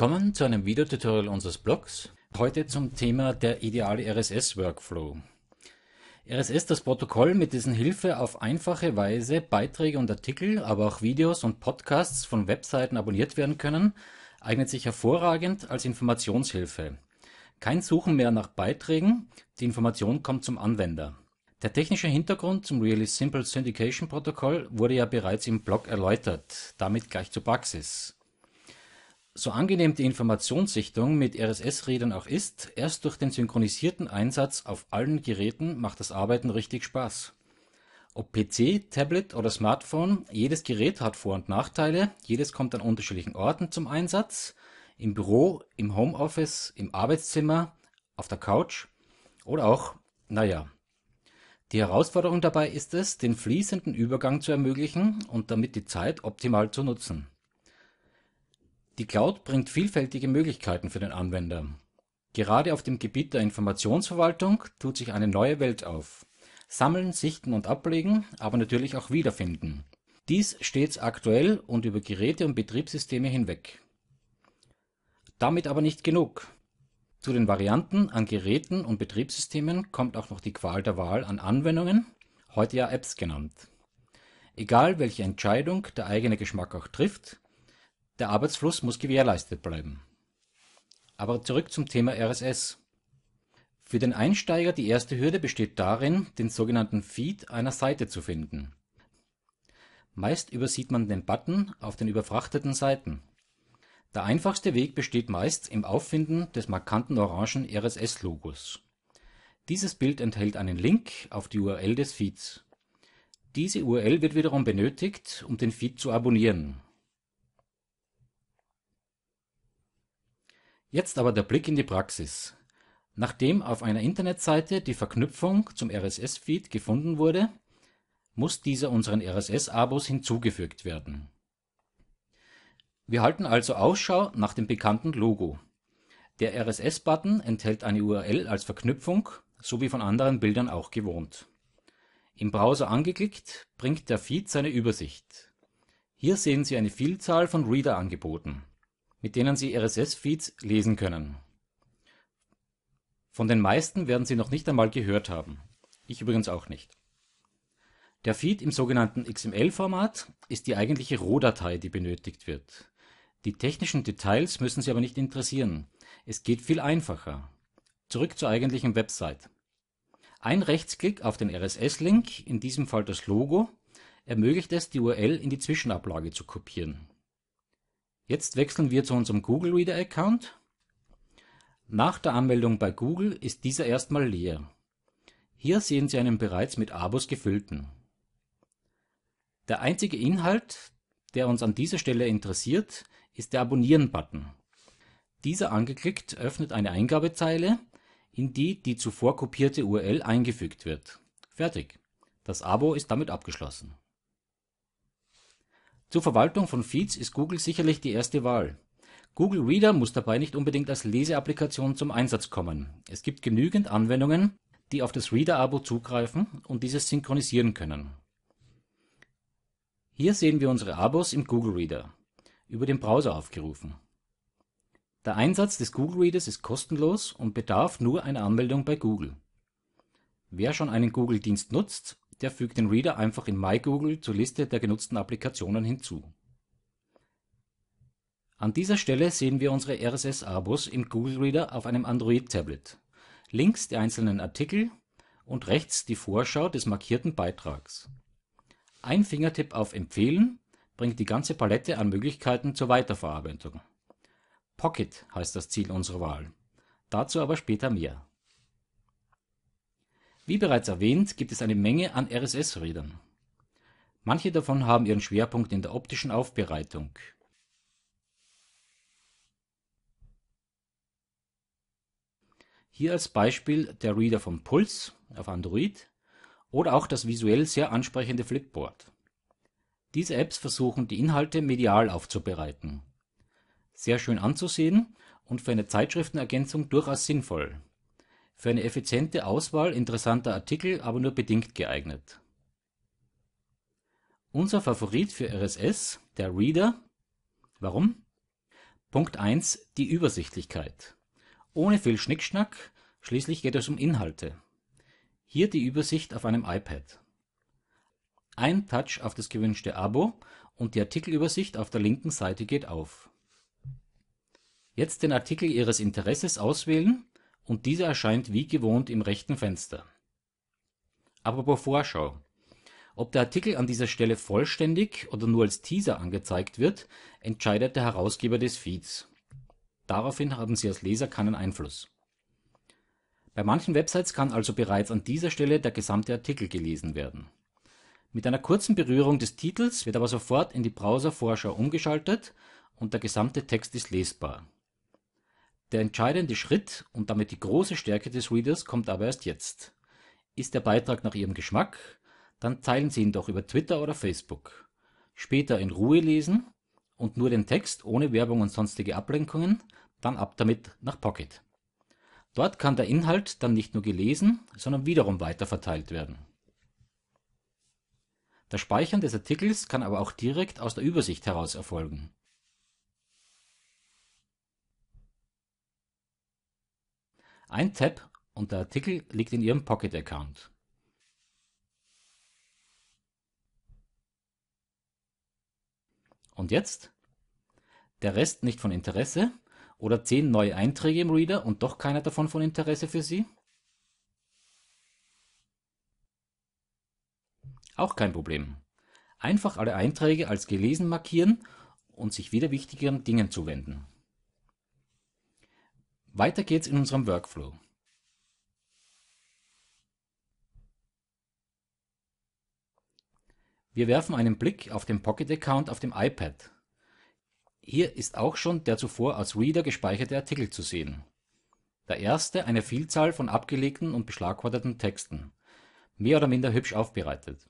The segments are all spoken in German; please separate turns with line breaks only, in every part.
Willkommen zu einem Videotutorial unseres Blogs. Heute zum Thema der ideale RSS-Workflow. RSS, das Protokoll, mit dessen Hilfe auf einfache Weise Beiträge und Artikel, aber auch Videos und Podcasts von Webseiten abonniert werden können, eignet sich hervorragend als Informationshilfe. Kein Suchen mehr nach Beiträgen, die Information kommt zum Anwender. Der technische Hintergrund zum Really Simple Syndication Protokoll wurde ja bereits im Blog erläutert, damit gleich zur Praxis. So angenehm die Informationssichtung mit RSS-Readern auch ist, erst durch den synchronisierten Einsatz auf allen Geräten macht das Arbeiten richtig Spaß. Ob PC, Tablet oder Smartphone, jedes Gerät hat Vor- und Nachteile, jedes kommt an unterschiedlichen Orten zum Einsatz, im Büro, im Homeoffice, im Arbeitszimmer, auf der Couch oder auch, naja, die Herausforderung dabei ist es, den fließenden Übergang zu ermöglichen und damit die Zeit optimal zu nutzen. Die Cloud bringt vielfältige Möglichkeiten für den Anwender. Gerade auf dem Gebiet der Informationsverwaltung tut sich eine neue Welt auf. Sammeln, sichten und ablegen, aber natürlich auch wiederfinden. Dies stets aktuell und über Geräte und Betriebssysteme hinweg. Damit aber nicht genug. Zu den Varianten an Geräten und Betriebssystemen kommt auch noch die Qual der Wahl an Anwendungen, heute ja Apps genannt. Egal welche Entscheidung der eigene Geschmack auch trifft, der Arbeitsfluss muss gewährleistet bleiben. Aber zurück zum Thema RSS. Für den Einsteiger die erste Hürde besteht darin, den sogenannten Feed einer Seite zu finden. Meist übersieht man den Button auf den überfrachteten Seiten. Der einfachste Weg besteht meist im Auffinden des markanten orangen RSS-Logos. Dieses Bild enthält einen Link auf die URL des Feeds. Diese URL wird wiederum benötigt, um den Feed zu abonnieren. Jetzt aber der Blick in die Praxis. Nachdem auf einer Internetseite die Verknüpfung zum RSS-Feed gefunden wurde, muss dieser unseren RSS-Abos hinzugefügt werden wir halten also Ausschau nach dem bekannten Logo. Der RSS-Button enthält eine URL als Verknüpfung, so wie von anderen Bildern auch gewohnt. Im Browser angeklickt, bringt der Feed seine Übersicht. Hier sehen Sie eine Vielzahl von Reader-Angeboten, mit denen Sie RSS-Feeds lesen können. Von den meisten werden Sie noch nicht einmal gehört haben. Ich übrigens auch nicht. Der Feed im sogenannten XML-Format ist die eigentliche Rohdatei, die benötigt wird. Die technischen Details müssen Sie aber nicht interessieren. Es geht viel einfacher. Zurück zur eigentlichen Website. Ein Rechtsklick auf den RSS-Link, in diesem Fall das Logo, ermöglicht es, die URL in die Zwischenablage zu kopieren. Jetzt wechseln wir zu unserem Google Reader Account. Nach der Anmeldung bei Google ist dieser erstmal leer. Hier sehen Sie einen bereits mit Abos gefüllten. Der einzige Inhalt, der uns an dieser Stelle interessiert, ist der Abonnieren-Button. Dieser angeklickt öffnet eine Eingabezeile, in die die zuvor kopierte URL eingefügt wird. Fertig. Das Abo ist damit abgeschlossen. Zur Verwaltung von Feeds ist Google sicherlich die erste Wahl. Google Reader muss dabei nicht unbedingt als Leseapplikation zum Einsatz kommen. Es gibt genügend Anwendungen, die auf das Reader-Abo zugreifen und dieses synchronisieren können. Hier sehen wir unsere Abos im Google Reader über den Browser aufgerufen. Der Einsatz des Google Readers ist kostenlos und bedarf nur einer Anmeldung bei Google. Wer schon einen Google-Dienst nutzt, der fügt den Reader einfach in MyGoogle zur Liste der genutzten Applikationen hinzu. An dieser Stelle sehen wir unsere RSS-Abos im Google Reader auf einem Android-Tablet. Links die einzelnen Artikel und rechts die Vorschau des markierten Beitrags. Ein Fingertipp auf Empfehlen bringt die ganze Palette an Möglichkeiten zur Weiterverarbeitung. Pocket heißt das Ziel unserer Wahl. Dazu aber später mehr. Wie bereits erwähnt, gibt es eine Menge an RSS-Readern. Manche davon haben ihren Schwerpunkt in der optischen Aufbereitung. Hier als Beispiel der Reader von Pulse auf Android oder auch das visuell sehr ansprechende Flipboard. Diese Apps versuchen, die Inhalte medial aufzubereiten. Sehr schön anzusehen und für eine Zeitschriftenergänzung durchaus sinnvoll. Für eine effiziente Auswahl interessanter Artikel aber nur bedingt geeignet. Unser Favorit für RSS, der Reader. Warum? Punkt 1. Die Übersichtlichkeit. Ohne viel Schnickschnack, schließlich geht es um Inhalte. Hier die Übersicht auf einem iPad. Ein Touch auf das gewünschte Abo und die Artikelübersicht auf der linken Seite geht auf. Jetzt den Artikel Ihres Interesses auswählen und dieser erscheint wie gewohnt im rechten Fenster. Apropos Vorschau. Ob der Artikel an dieser Stelle vollständig oder nur als Teaser angezeigt wird, entscheidet der Herausgeber des Feeds. Daraufhin haben Sie als Leser keinen Einfluss. Bei manchen Websites kann also bereits an dieser Stelle der gesamte Artikel gelesen werden. Mit einer kurzen Berührung des Titels wird aber sofort in die Browser-Vorschau umgeschaltet und der gesamte Text ist lesbar. Der entscheidende Schritt und damit die große Stärke des Readers kommt aber erst jetzt. Ist der Beitrag nach Ihrem Geschmack, dann teilen Sie ihn doch über Twitter oder Facebook. Später in Ruhe lesen und nur den Text ohne Werbung und sonstige Ablenkungen, dann ab damit nach Pocket. Dort kann der Inhalt dann nicht nur gelesen, sondern wiederum weiterverteilt werden. Das Speichern des Artikels kann aber auch direkt aus der Übersicht heraus erfolgen. Ein Tab und der Artikel liegt in Ihrem Pocket-Account. Und jetzt? Der Rest nicht von Interesse? Oder zehn neue Einträge im Reader und doch keiner davon von Interesse für Sie? Auch kein Problem. Einfach alle Einträge als gelesen markieren und sich wieder wichtigeren Dingen zuwenden. Weiter geht's in unserem Workflow. Wir werfen einen Blick auf den Pocket-Account auf dem iPad. Hier ist auch schon der zuvor als Reader gespeicherte Artikel zu sehen. Der erste eine Vielzahl von abgelegten und beschlagworteten Texten, mehr oder minder hübsch aufbereitet.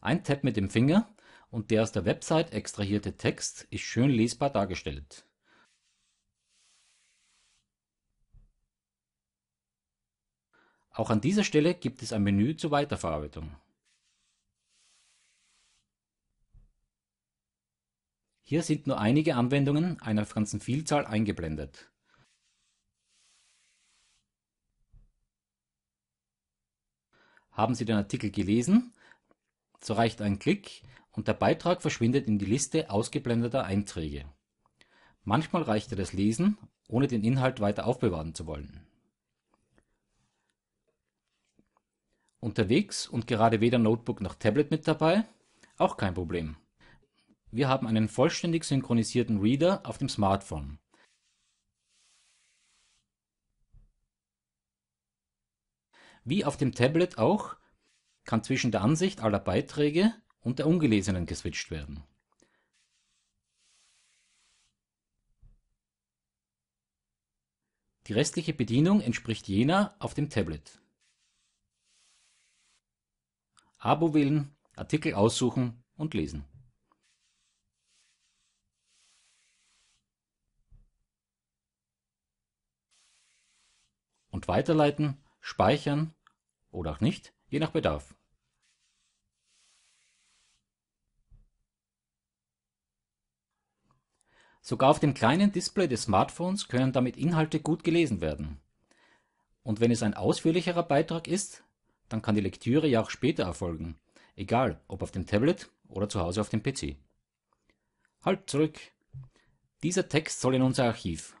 Ein Tab mit dem Finger und der aus der Website extrahierte Text ist schön lesbar dargestellt. Auch an dieser Stelle gibt es ein Menü zur Weiterverarbeitung. Hier sind nur einige Anwendungen einer ganzen Vielzahl eingeblendet. Haben Sie den Artikel gelesen, so reicht ein Klick und der Beitrag verschwindet in die Liste ausgeblendeter Einträge. Manchmal reicht das Lesen, ohne den Inhalt weiter aufbewahren zu wollen. Unterwegs und gerade weder Notebook noch Tablet mit dabei? Auch kein Problem. Wir haben einen vollständig synchronisierten Reader auf dem Smartphone. Wie auf dem Tablet auch, kann zwischen der Ansicht aller Beiträge und der ungelesenen geswitcht werden. Die restliche Bedienung entspricht jener auf dem Tablet. Abo wählen, Artikel aussuchen und lesen. Und weiterleiten, speichern oder auch nicht, je nach Bedarf. Sogar auf dem kleinen Display des Smartphones können damit Inhalte gut gelesen werden. Und wenn es ein ausführlicherer Beitrag ist, dann kann die Lektüre ja auch später erfolgen, egal ob auf dem Tablet oder zu Hause auf dem PC. Halt zurück. Dieser Text soll in unser Archiv.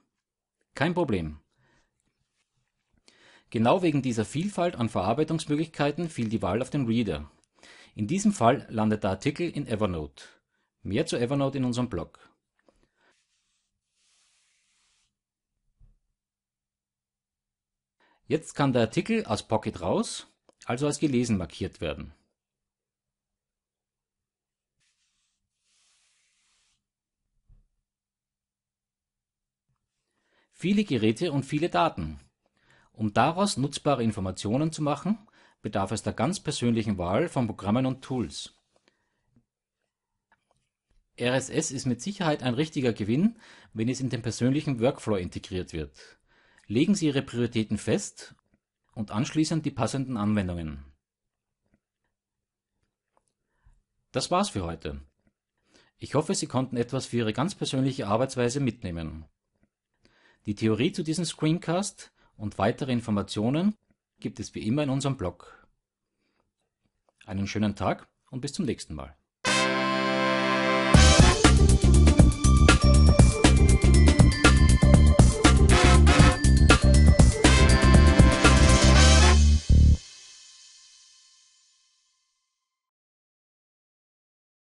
Kein Problem. Genau wegen dieser Vielfalt an Verarbeitungsmöglichkeiten fiel die Wahl auf den Reader. In diesem Fall landet der Artikel in Evernote. Mehr zu Evernote in unserem Blog. Jetzt kann der Artikel aus Pocket raus, also als gelesen markiert werden. Viele Geräte und viele Daten. Um daraus nutzbare Informationen zu machen, bedarf es der ganz persönlichen Wahl von Programmen und Tools. RSS ist mit Sicherheit ein richtiger Gewinn, wenn es in den persönlichen Workflow integriert wird. Legen Sie Ihre Prioritäten fest und anschließend die passenden Anwendungen. Das war's für heute. Ich hoffe, Sie konnten etwas für Ihre ganz persönliche Arbeitsweise mitnehmen. Die Theorie zu diesem Screencast und weitere Informationen gibt es wie immer in unserem Blog. Einen schönen Tag und bis zum nächsten Mal.